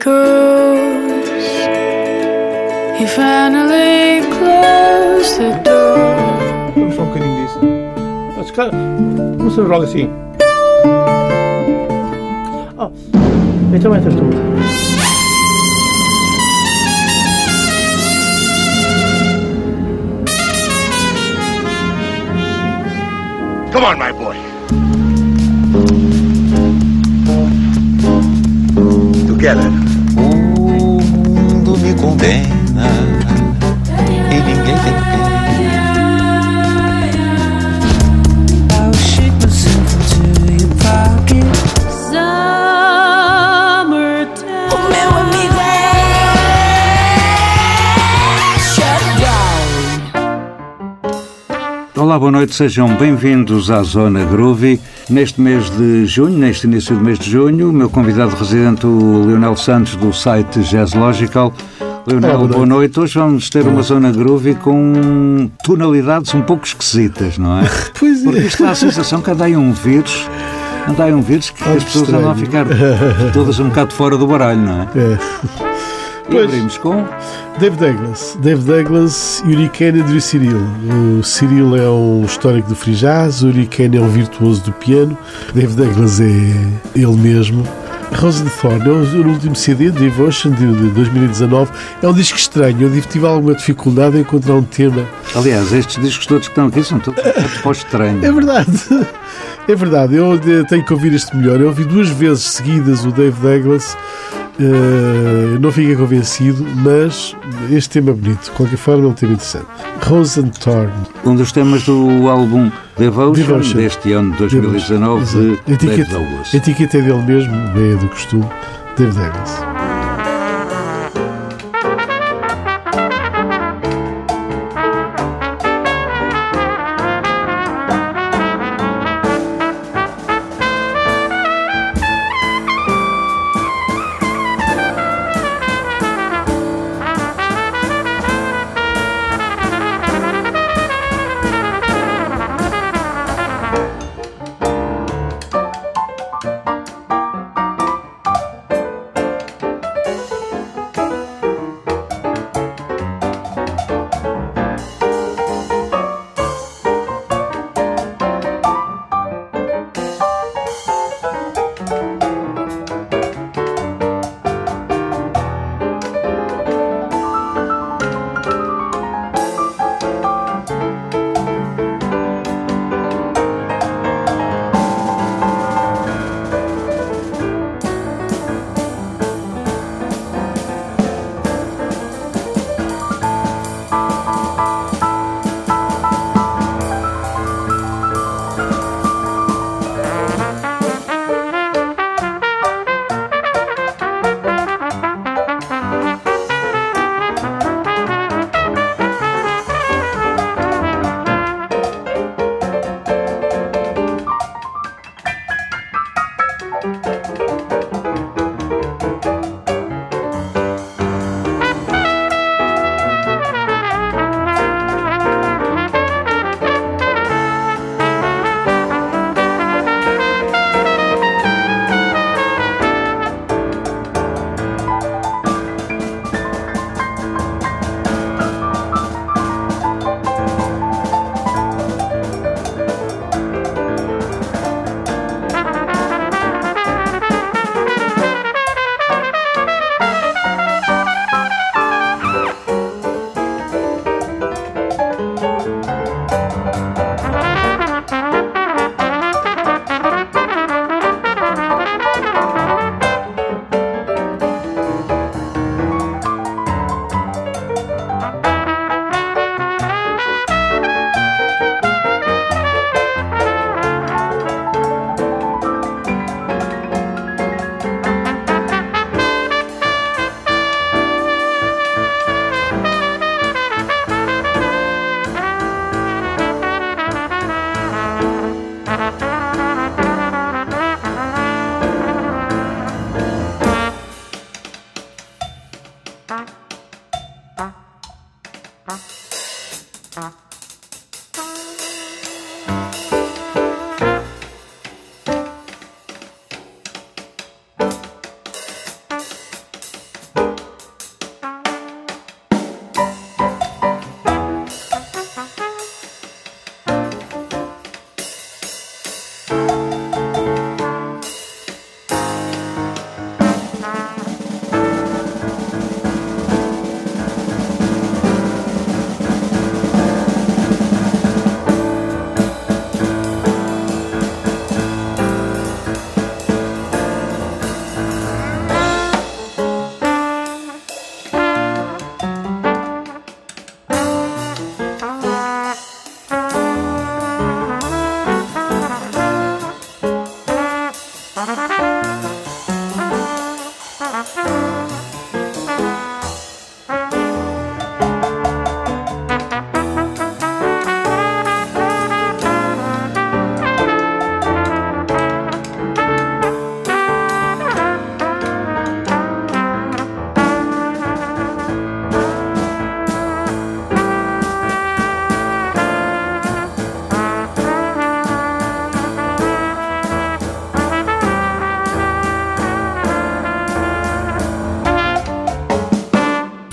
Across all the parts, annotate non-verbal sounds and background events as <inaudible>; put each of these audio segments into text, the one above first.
cruise, he finally closed the door. Vamos só um bocadinho disso. Ah, se calhar, Vamos fazer logo assim. Oh, então entras tu. Come on, my boy. Together. Condena e ninguém tem pena. É. Olá, boa noite, sejam bem-vindos à Zona Groovy. Neste mês de junho, neste início do mês de junho, o meu convidado residente, o Leonel Santos, do site Jazz Logical. Leonel, boa boa noite. Hoje vamos ter uma Zona Groovy com tonalidades um pouco esquisitas, não é? <laughs> Pois Porque isto dá a sensação que anda aí um vírus, anda aí um vírus que Olha as pessoas andam a ficar estranho. todas um bocado fora do baralho, não é? É. E Pois. abrimos com... Dave Douglas. Dave Douglas e Uri Kennedy e Cyril. O Cyril é um histórico do free jazz, o Uri Kennedy é um virtuoso do piano, Dave Douglas é ele mesmo. Rose de Thorn é o último CD, Devotion, de de 2019. É um disco estranho. Eu tive alguma dificuldade em encontrar um tema Aliás, estes discos todos que estão aqui são todos feitos para o estranho. É verdade. É verdade. Eu eh, tenho que ouvir este melhor. Eu ouvi duas vezes seguidas o Dave Douglas. Eh, não fiquei convencido, mas este tema é bonito. De qualquer forma, é um tema interessante. Rose and Thorn. Um dos temas do álbum Devotion, Devotion. deste ano de 2019 Exato. de etiqueta, Douglas. a etiqueta é dele mesmo, é do costume. Dave Douglas.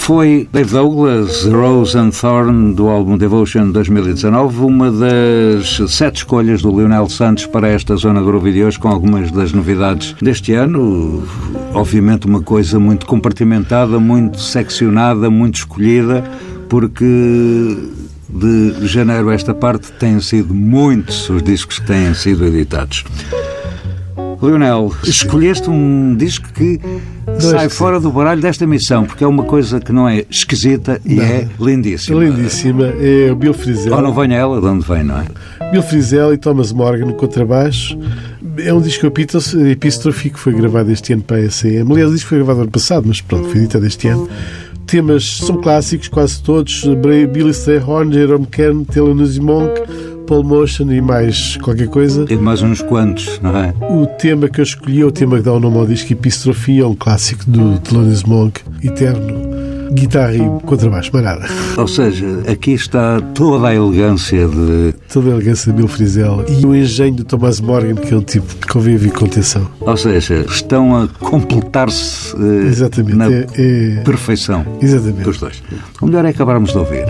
Foi Dave Douglas, Rose and Thorn, do álbum Devotion 2019, uma das sete escolhas do Lionel Santos para esta Zona Groove de hoje, com algumas das novidades deste ano. Obviamente uma coisa muito compartimentada, muito seccionada, muito escolhida, porque de janeiro a esta parte têm sido muitos os discos que têm sido editados. Leonel, escolheste um disco que sai fora do baralho desta missão, porque é uma coisa que não é esquisita e Não. é lindíssima. Lindíssima. É o Bill Frisell. Ou não venha ela, de onde vem, não é? Bill Frisell e Thomas Morgan no contrabaixo. É um disco epístrofe que foi gravado este ano para a ECM. Aliás, o disco foi gravado ano passado, mas pronto, foi editado este ano. Temas são clássicos, quase todos. Billy Strayhorn, Jerome Kern, Thelonious Monk, Paul Motion e mais qualquer coisa. E mais uns quantos, não é? O tema que eu escolhi é o tema que dá o nome ao disco Epistrofia, um clássico do Thelonious Monk, eterno. Guitarra e contrabaixo, mais nada. Ou seja, aqui está toda a elegância de. Toda a elegância de Bill Frisell e o engenho do Thomas Morgan, que é um tipo que ouvir com atenção. Ou seja, estão a completar-se eh, na É, é- perfeição Exatamente. dos dois. O melhor é acabarmos de ouvir.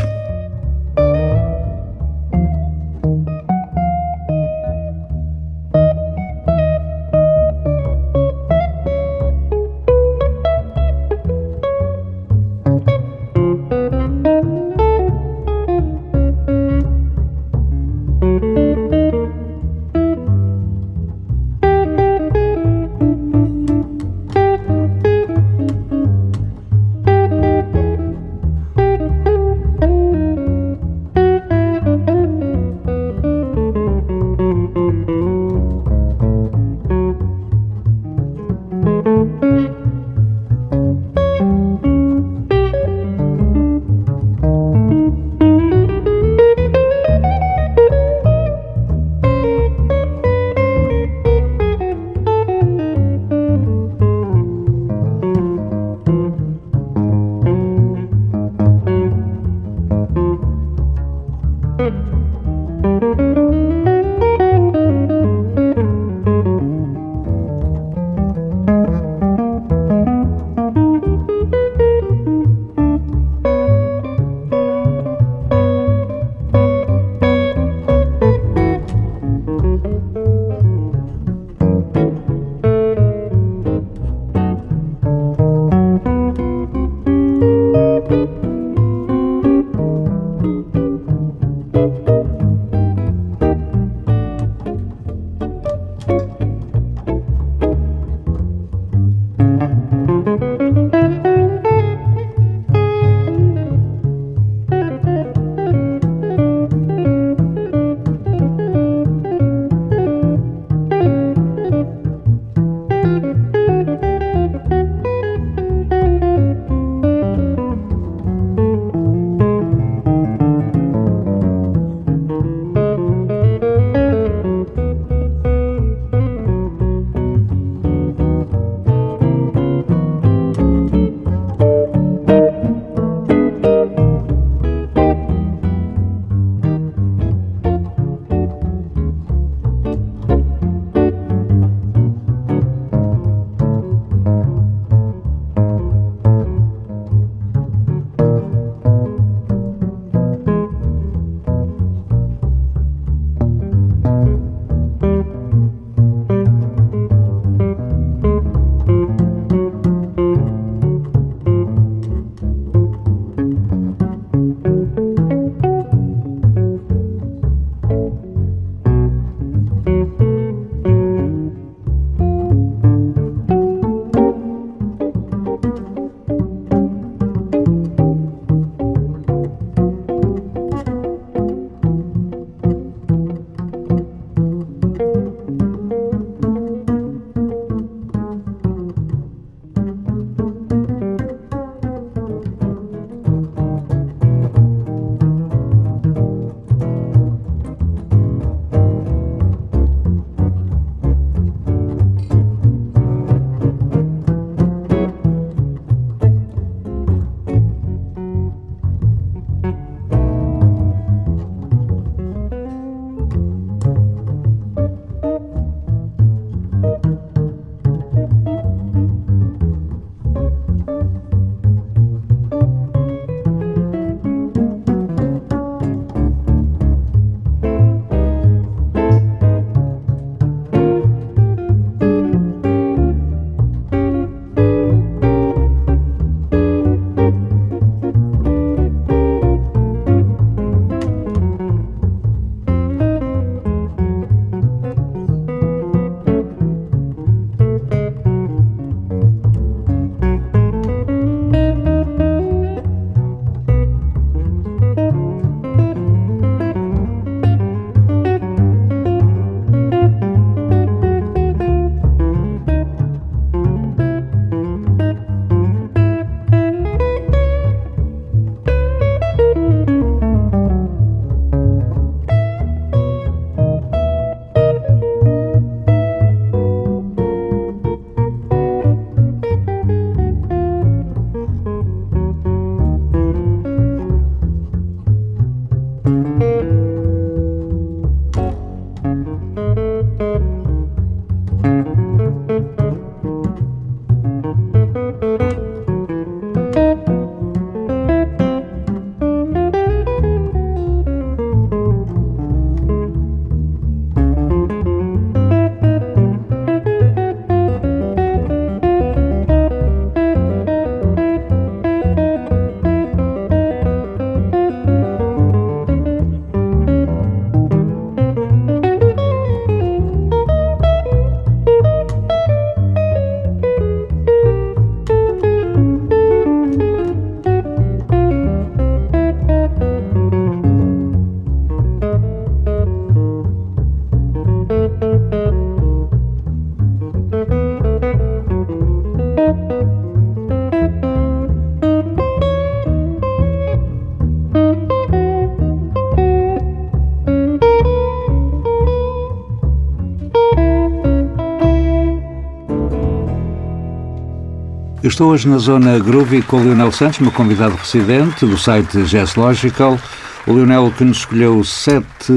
Eu estou hoje na zona Groovy com o Leonel Santos, meu convidado residente do site Jazz Logical. O Leonel que nos escolheu sete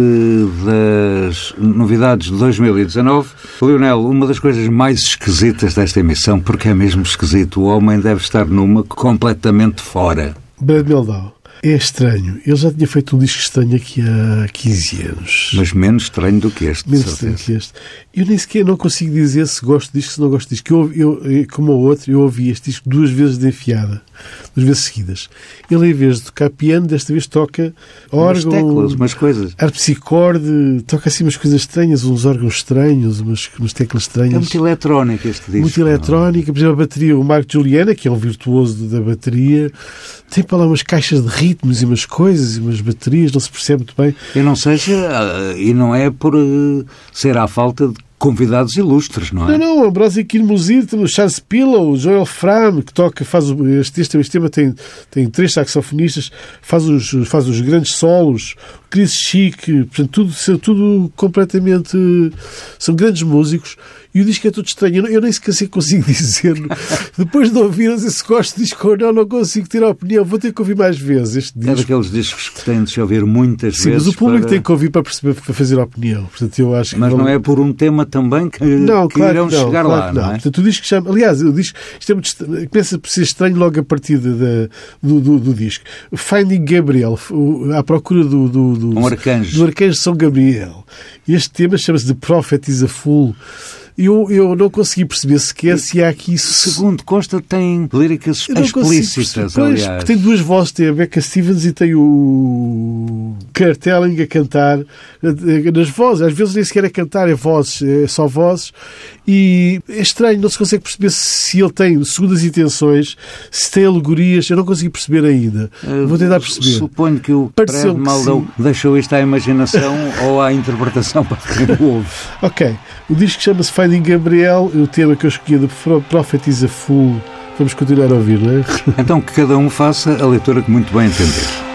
das novidades de 2019. Leonel, uma das coisas mais esquisitas desta emissão, porque é mesmo esquisito, o homem deve estar numa completamente fora. Brad Meldau. É estranho. Ele já tinha feito um disco estranho aqui há 15 anos. Mas menos estranho do que este. Menos estranho que este. Eu nem sequer não consigo dizer se gosto disto, se não gosto disto. Eu, eu, eu- como o outro, eu ouvi este disco duas vezes de enfiada. Duas vezes seguidas. Ele, em vez de tocar piano, desta vez toca Umas órgão, teclas, umas coisas. harpsicorde, toca assim umas coisas estranhas, uns órgãos estranhos, umas, umas teclas É estranhas. muito eletrónico este disco. Muito eletrónica, por exemplo, a bateria, o Marco Juliana, que é um virtuoso da bateria, tem para lá umas caixas de ritmos e umas coisas e umas baterias, não se percebe muito bem. E não seja, ah, e não é por eh, ser à falta de convidados ilustres, não é? Não, não, Ambrósio Quilmosir, temos o Charles Pillow, o Joel Fram, que toca, faz o- este, este, este tema tem, tem três saxofonistas, faz os, faz os grandes solos, o Chris Chic, portanto, tudo, tudo completamente. São grandes músicos e o disco é tudo estranho. Eu, não- nem sequer consigo <laughs> dizer. Depois de ouvir, não se gosto de disco ou não, não consigo ter a opinião. Vou ter que ouvir mais vezes este É disco. daqueles discos que têm de se ouvir muitas Sim, vezes. mas o público para- tem que ouvir para perceber, para fazer a opinião. Portanto, eu acho que Mas não é por um tema também que, Não, que claro irão que não, chegar claro lá, que não, é? Portanto, o disco chama, aliás, o disco, isto é muito, começa por ser estranho logo a partir de- da- do, do, do disco. Finding Gabriel, à procura do, do, do, Um arcanjo. do arcanjo São Gabriel. Este tema chama-se The Prophet is a Fool. Eu, eu não consegui perceber sequer se há aqui. Segundo consta, tem líricas explícitas. Pois, aliás. tem duas vozes, tem a Becca Stevens e tem o Kurt Elling a cantar nas vozes. Às vezes nem sequer é cantar, é vozes, é só vozes. E é estranho, não se consegue perceber se ele tem segundas intenções, se tem alegorias. Eu não consigo perceber ainda. Eh, Vou tentar perceber. Suponho que o Pareceu Fred Maldão deixou isto à imaginação <laughs> ou à interpretação para quem o ouve. Ok, o disco chama-se Finding Gabriel. O tema que eu escolhi é do Pro- Prophet is a Fool. Vamos continuar a ouvir, não é? Então que cada um faça a leitura que muito bem entender.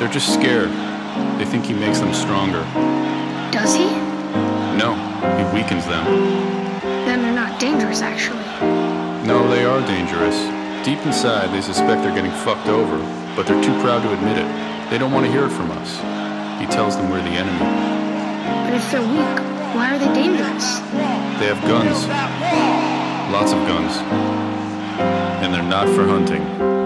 They're just scared. They think he makes them stronger. Does he? No, he weakens them. Then they're not dangerous, actually. No, they are dangerous. Deep inside, they suspect they're getting fucked over, but they're too proud to admit it. They don't want to hear it from us. He tells them we're the enemy. But if they're weak, why are they dangerous? They have guns. Lots of guns. And they're not for hunting.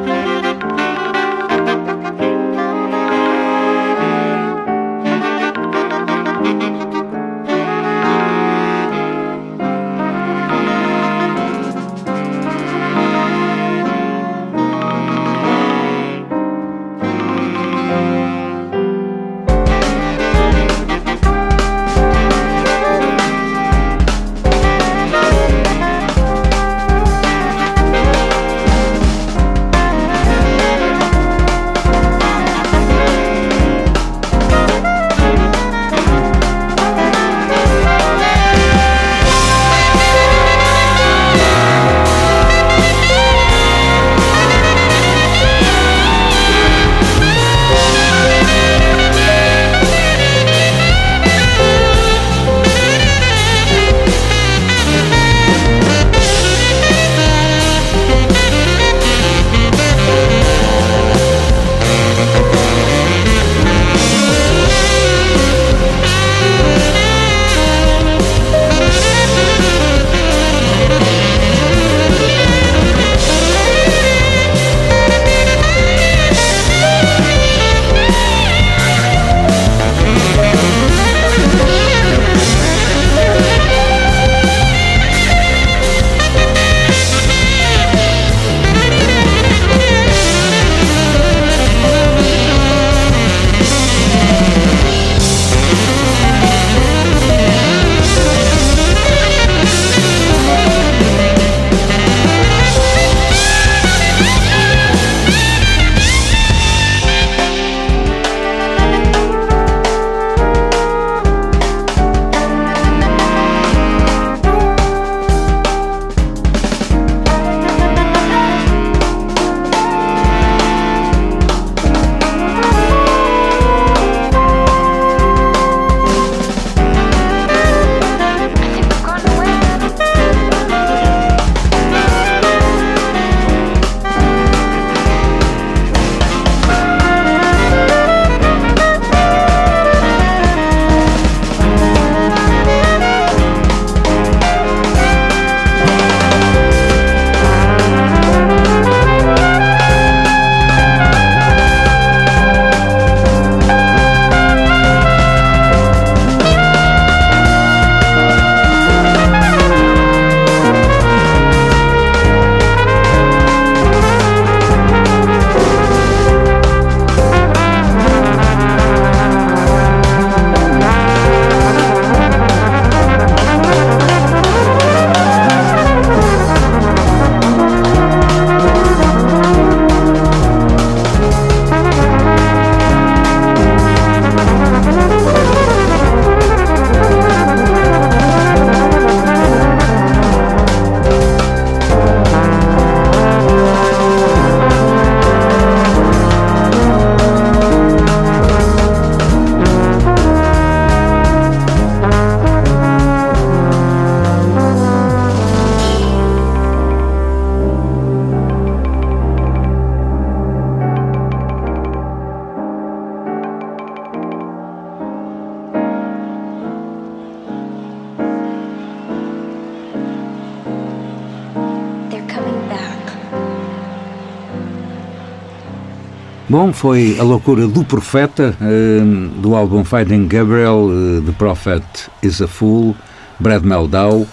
Bom, foi a loucura do Profeta, eh, do álbum Finding Gabriel, eh, The Prophet is a Fool, Brad Meldau.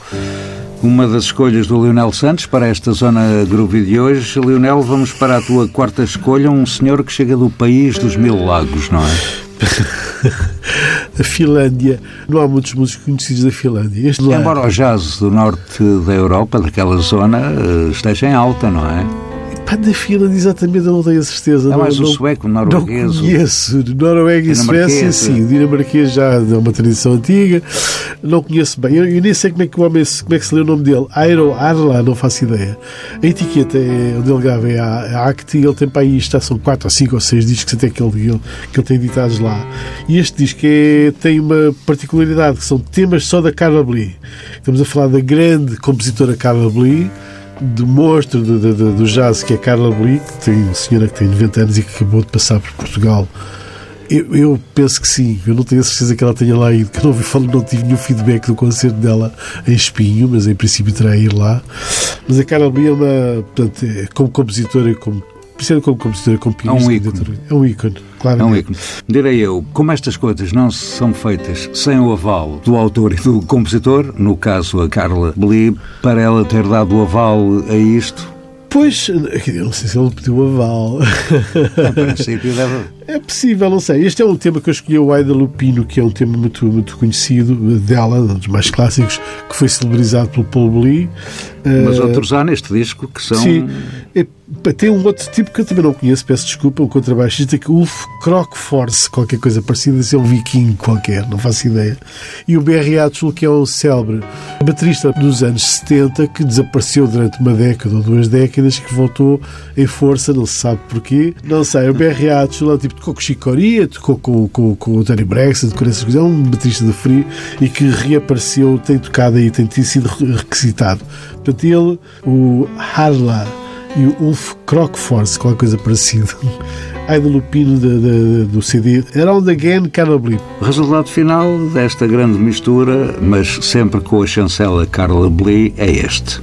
Uma das escolhas do Lionel Santos para esta zona groovy de hoje. Lionel, vamos para a tua quarta escolha, um senhor que chega do país dos mil lagos, não é? <laughs> a Finlândia. Não há muitos músicos conhecidos da Finlândia. Este lá, Embora o jazz do norte da Europa, daquela zona, eh, esteja em alta, não é? Pá, da Finlândia, exatamente, eu não tenho a certeza. É não, mais o não- sueco, o Não norueguês. o- conheço. Noruega e Suécia, sim. O dinamarquês já é uma tradição antiga. Não conheço bem. Eu, eu nem sei como é que o homem como é que se lê o nome dele. Airo Arla, não faço ideia. A etiqueta é, onde ele grava é a, a Act ele tem para aí, está, são 4 ou 5 ou 6 discos até que ele, ele- que ele tem editados lá. E este disco é, tem uma particularidade, que são temas só da Carla Blee. Estamos a falar da grande compositora Carla Blee, do monstro do, do, jazz que é Carla Blee, que tem uma senhora que tem 90 anos e que acabou de passar por Portugal. Eu, eu penso que sim, eu não tenho a certeza que ela tenha lá ido, que não, vi, falo- não tive nenhum feedback do concerto dela em Espinho, mas em princípio terá ido lá. Mas a Carla Blee é uma, portanto, é, como compositora, e como, principalmente como pianista, É um ícone. é um ícone, claro. É um ícone. Direi eu, como estas coisas não são feitas sem o aval do autor e do compositor, no caso a Carla Blee, para ela ter dado o aval a isto, Pois, eu não sei se ele pediu aval. <laughs> em princípio deve... É possível, não sei. Este é um tema que eu escolhi, o Aida Lupino, que é um tema muito, muito conhecido dela, um dos mais clássicos, que foi celebrizado pelo Paul Blee. Mas outros há neste disco que são... Sim. É, tem um outro tipo que eu também não conheço, peço desculpa, um contrabaixista que Ulf Krokforce, qualquer coisa parecida, é um viking qualquer, não faço ideia. E o B.R. Atchell, que é um célebre baterista dos anos 70 que desapareceu durante uma década ou duas décadas que voltou em força, não se sabe porquê. Não sei, o B.R. Atchell é o tipo tocou com Chicoria, tocou com, com, com o Tony Braxton, tocou nessas coisas, é um baterista de frio e que reapareceu, tem tocado aí, tem sido requisitado. Ele, o Harla e o Ulf Krokforce, qualquer coisa parecida. <laughs> Aida Lupino da- da- do CD Around Again O resultado final desta grande mistura, mas sempre com a chancela Carla Blee, é este.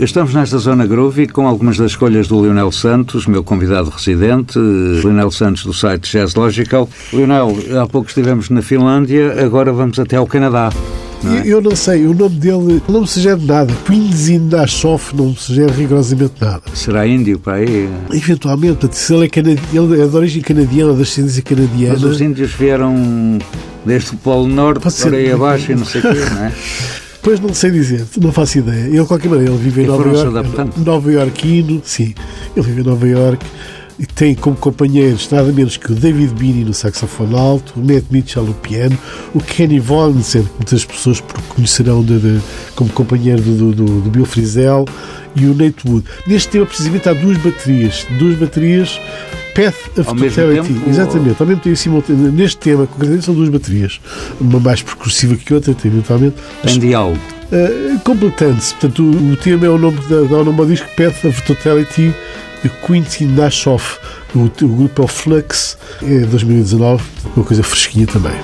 Estamos nesta zona groovy com algumas das escolhas do Lionel Santos, meu convidado residente, Lionel Santos do site Jazz Logical. Lionel, há pouco estivemos na Finlândia, agora vamos até ao Canadá. não é? Eu, não sei, o nome dele não me sugere nada. Quinzinashoff não me sugere rigorosamente nada. Será índio para aí? Eventualmente, se ele é, canadi... ele é de origem canadiana, da ascendência canadiana. Mas os índios vieram desde o Polo Norte Pode para aí abaixo e não sei o quê, <laughs> não é? Pois não sei dizer, não faço ideia. Ele, de qualquer maneira, ele vive em Nova York. Nova Iorquino, sim. Ele vive em Nova York e tem como companheiros nada menos que o David Beanie no saxofone alto, o Matt Mitchell no piano, o Kenny Vonsen, que muitas pessoas conhecerão de, de- como companheiro do, do, do Bill Frisell, e o Nate Wood. Neste tema, precisamente, há duas baterias. Duas baterias Path of Ao Totality. tempo, Exatamente, ao mesmo tempo, simultâneo. neste tema, concretamente, são duas baterias. Uma mais percussiva que outra, eventualmente. Tem diálogo. Uh, Completando-se, portanto, o, o tema é o nome, da, o nome ao disco Path of Totality de Quincy Nashoff. O, o grupo é o Flux, é 2019, uma coisa fresquinha também.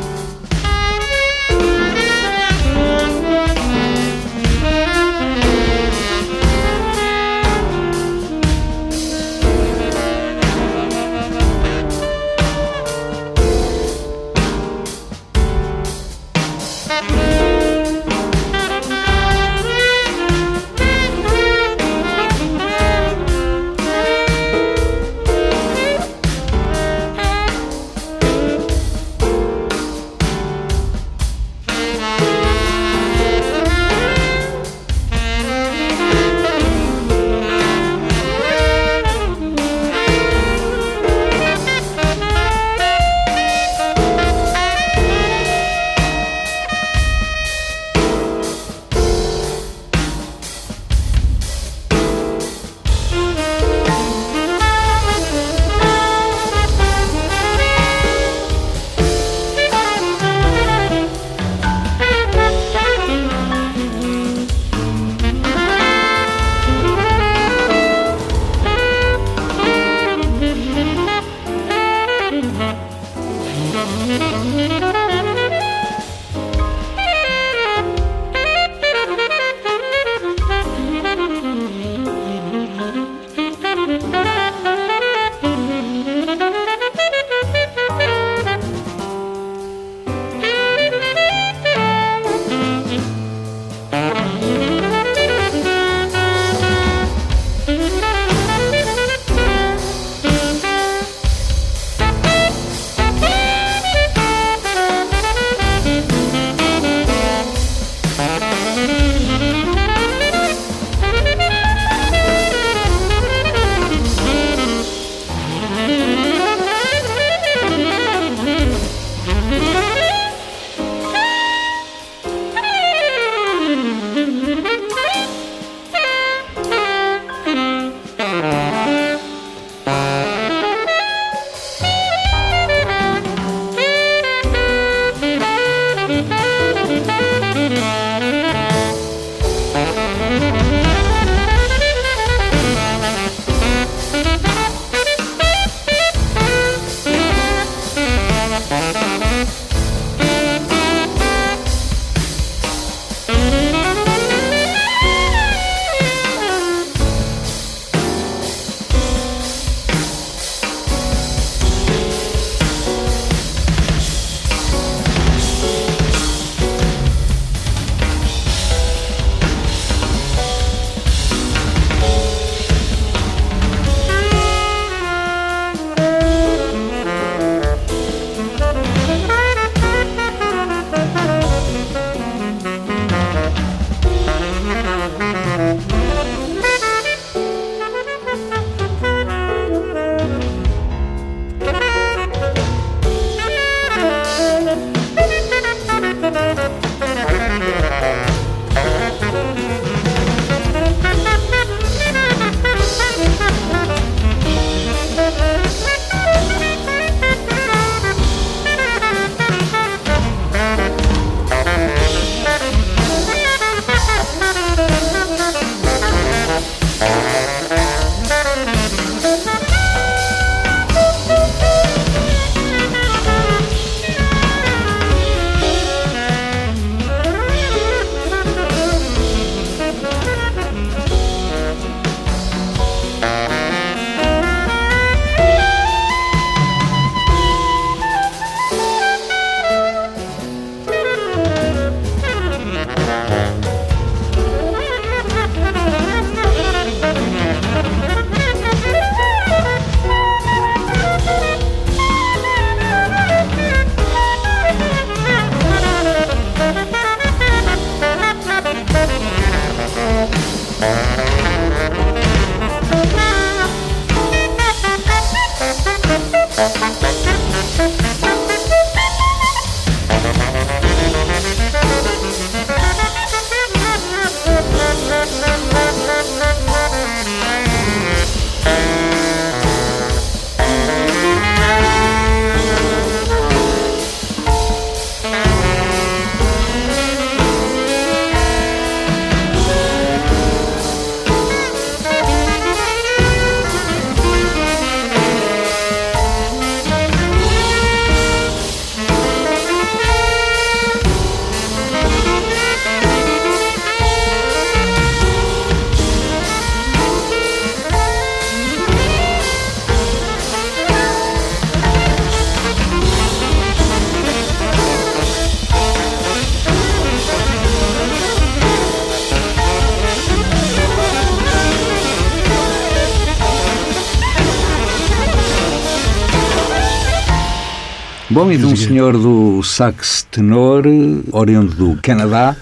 Bom, e de um senhor do sax tenor, oriundo do Canadá,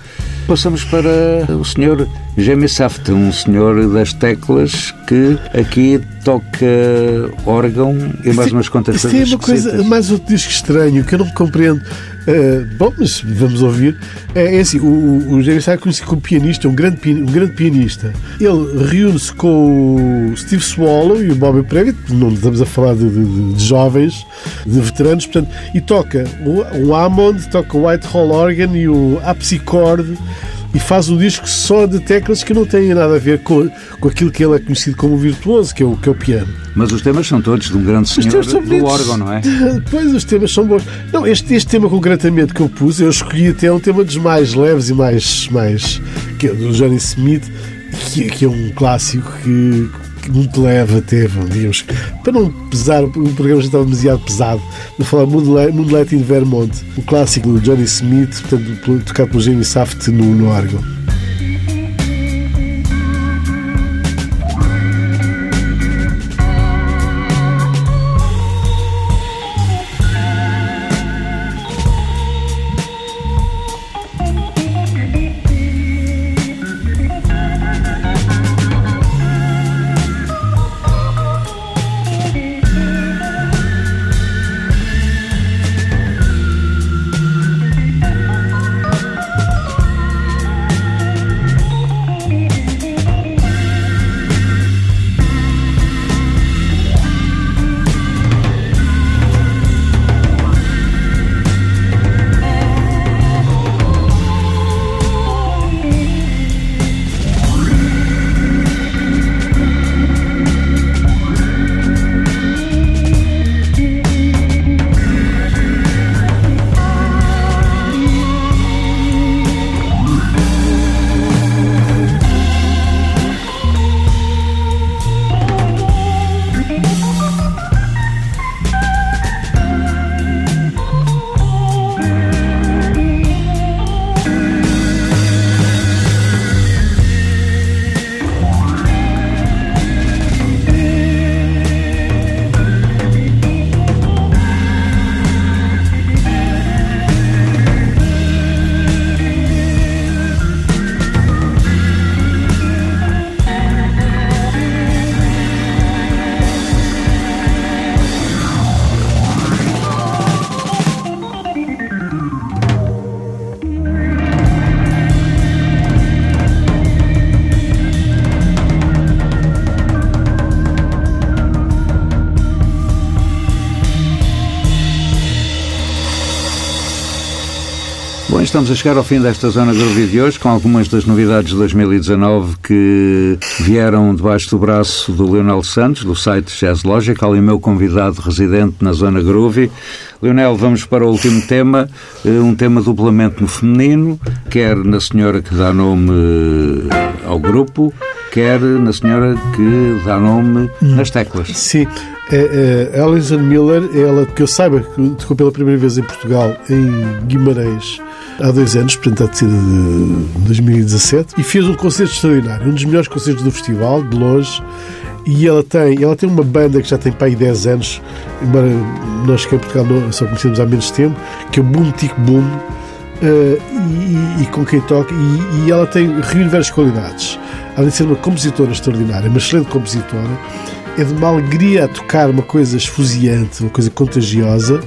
passamos para o senhor Jamie Saft, um senhor das teclas que aqui toca órgão e mais umas quantas Isto coisas é uma coisa, mais outro disco estranho que eu não compreendo. Eh, bom, mas vamos ouvir. É, é assim, o, o, James Sack conhecido como pianista, um grande, um grande pianista. Ele reúne-se com o Steve Swallow e o Bobby Previtt, não estamos a falar de, de- de jovens, de veteranos, portanto, e toca o, o Hammond, toca o Whitehall Organ e o Apsichord e faz um disco só de teclas que não têm nada a ver com, com aquilo que ele é conhecido como virtuoso, que é o, que é o piano. Mas os temas são todos de um grande senhor do órgão, não é? <laughs> Pois, os temas são bons. Não, este, este tema concretamente que eu pus, eu escolhi até um tema dos mais leves e mais. mais que é do Johnny Smith, que, que é um clássico que muito leve até, digamos, para não pesar, o programa já estava demasiado pesado, de falar Moonlight, in Vermont, o clássico do Johnny Smith, portanto, tocado pelo Jamie Saft no, no órgão. Estamos a chegar ao fim desta Zona Groovy de hoje com algumas das novidades de 2019 que vieram debaixo do braço do Leonel Santos, do site Jazz Logical, e meu convidado residente na Zona Groovy. Leonel, vamos para o último tema, eh, um tema duplamente no feminino, quer na senhora que dá nome eh, ao grupo, quer na senhora que dá nome nas teclas. Sim, é, é, Alison Miller, ela que eu saiba que tocou pela primeira vez em Portugal, em Guimarães, há dois anos, portanto há de ser de 2017, e fez um concerto extraordinário, um dos melhores concertos do festival, de longe. E ela tem, ela tem uma banda que já tem para aí 10 anos, embora nós que em Portugal não- só conhecemos há menos tempo, que é o Boom Tic Boom, eh, e, e com quem toca, e, e ela tem reúne várias qualidades. Além de ser uma compositora extraordinária, uma excelente compositora, é de uma alegria a tocar uma coisa esfuziante, uma coisa contagiosa.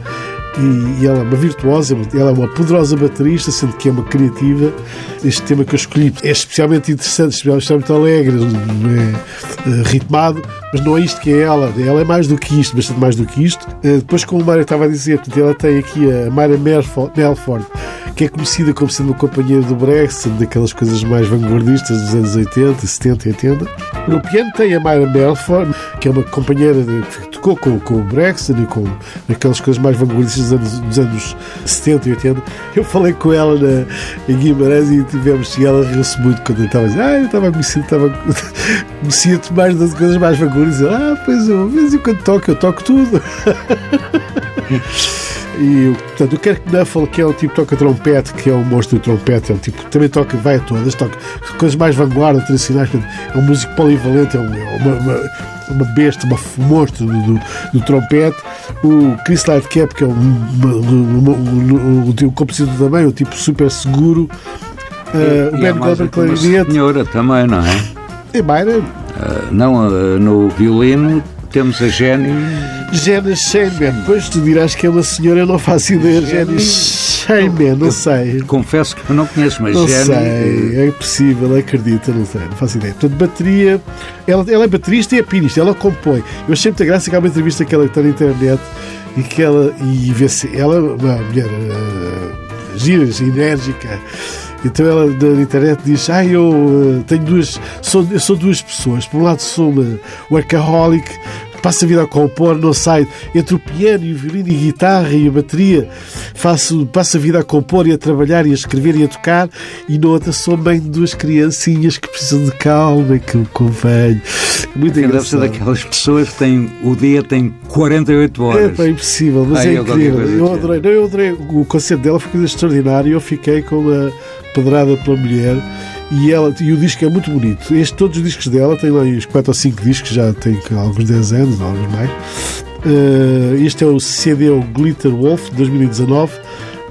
E, ela é uma virtuosa, ela é uma poderosa baterista, sendo que é uma criativa. Este tema que eu escolhi é especialmente interessante, especialmente alegre, é, eh, ritmado, mas não é isto que é ela. Ela é mais do que isto, bastante mais do que isto. Eh, Depois, como o Mário estava a dizer, ela tem aqui a Melford, Melford, que é conhecida como sendo uma companheira do Brexit, daquelas coisas mais vanguardistas dos anos 80, 70 e 80. No piano tem a Myra Melford, que é uma companheira que tocou com, com o Brexit e com aquelas coisas mais vanguardistas dos anos, dos anos 70 e 80. Eu falei com ela na, em Guimarães e tivemos, e ela riu-se muito quando eu estava a dizer, ah, eu estava a conhecer, estava <laughs> conhecia-te mais das coisas mais vanguardistas. Ah, pois eu, de vez em quando toco, eu toco tudo. <laughs> E, portanto, o Kirk Knuffle, que é o tipo que toca trompete, que é um monstro de trompete, é um tipo que também toca, vai a todas, toca coisas mais vanguarda, tradicionais, é um músico polivalente, é, um- é uma, uma- uma besta, uma, um monstro do, do, do trompete. O Chris Lightcap, que é um, um, um, compositor também, um tipo super seguro. Uh, o E Ben Goldberg, clarinete. senhora também, não é? E Mayra, Ah, não, ah, no violino temos a Jenny. Jenny Sheinman. Depois tu dirás que é uma senhora, eu não faço ideia. Jenny Sheinman, não sei. Confesso que eu não conheço, mas Não sei, é possível, acredita, não sei, não faço ideia. Portanto, bateria, ela, ela é baterista e é pianista, ela compõe. Eu achei muita graça que há uma entrevista que ela está na internet e que ela, e vê-se, ela é uma mulher eh, gira, enérgica. Então ela na internet diz: Ah, eu eh, tenho duas, sou, eu sou duas pessoas. Por um lado sou uma workaholic, passo a vida a compor, não saio entre o piano e o violino e a guitarra e a bateria, faço, passo a vida a compor e a trabalhar e a escrever e a tocar, e na outra sou mãe de duas criancinhas que precisam de calma e que me convém. Muito Quem deve ser engraçado. daquelas pessoas que tem, o dia tem 48 É horas. pá, impossível, mas Ai, é eu incrível. Eu do adorei, não, eu adorei. O concerto dela foi coisa extraordinária. Eu fiquei com uma pedrada pela mulher e, ela, e o disco é muito bonito. Este, todos os discos dela, tem lá uns 4 ou 5 discos, já tem alguns 10 anos, alguns mais. Eh, este é o CD o Glitter Wolf de 2019.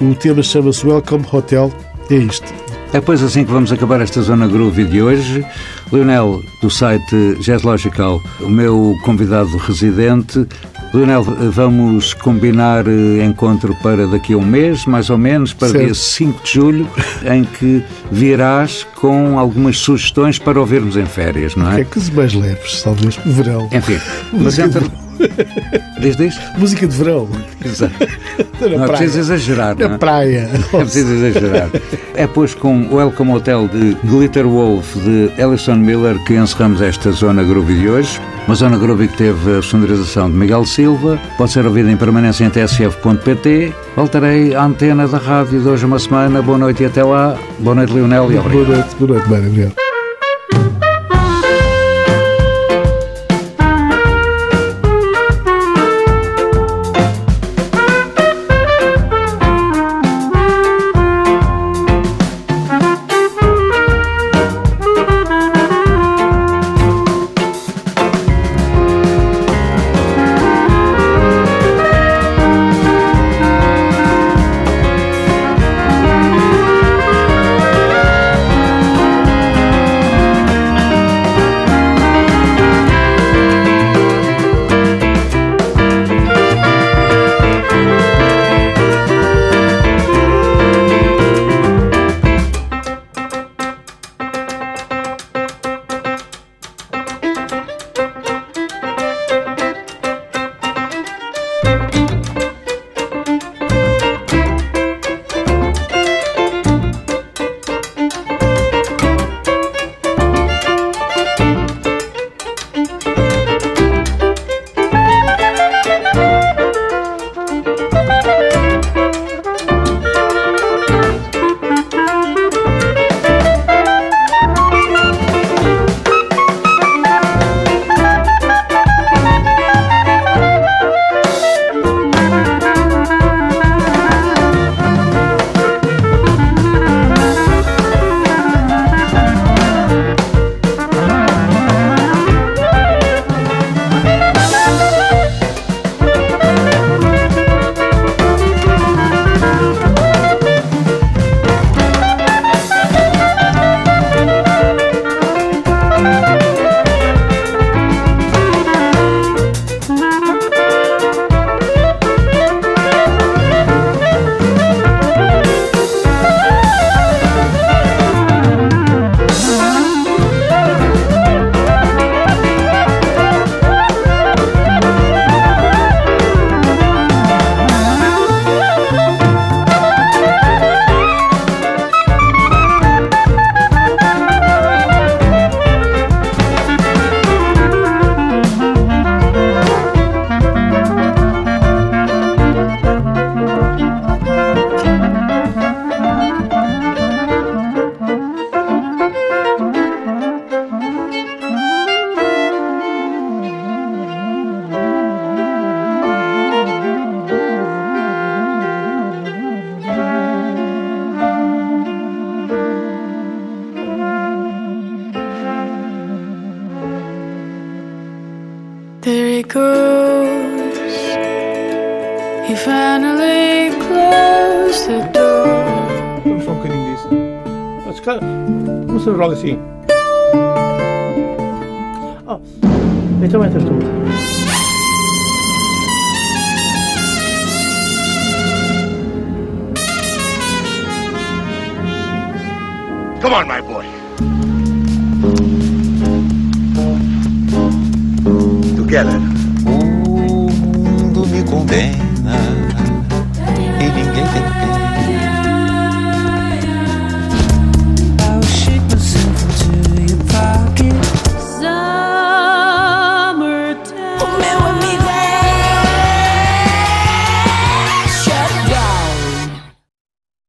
O tema chama-se Welcome Hotel. É isto. É pois assim que vamos acabar esta Zona Groove de hoje. Leonel, do site Jazz Logical, o meu convidado residente. Leonel, vamos combinar eh, encontro para daqui a um mês, mais ou menos, para Certo. dia 5 de julho, em que virás com algumas sugestões para ouvirmos em férias, não É é? coisas mais leves, talvez. Verão. Enfim, mas entre... <laughs> Diz disto? Música de verão. Exato. <laughs> Não é preciso exagerar, não Na é? praia. <laughs> É preciso exagerar. É pois com Welcome Hotel de Glitter Wolf de Alison Miller que encerramos esta Zona Groovy de hoje. Uma Zona Groovy que teve a sonorização de Miguel Silva. Pode ser ouvida em permanência em tsf.pt. Voltarei à antena da rádio de hoje uma semana. Boa noite e até lá. Boa noite, Leonel, e obrigado. Boa noite, boa noite. Obrigado.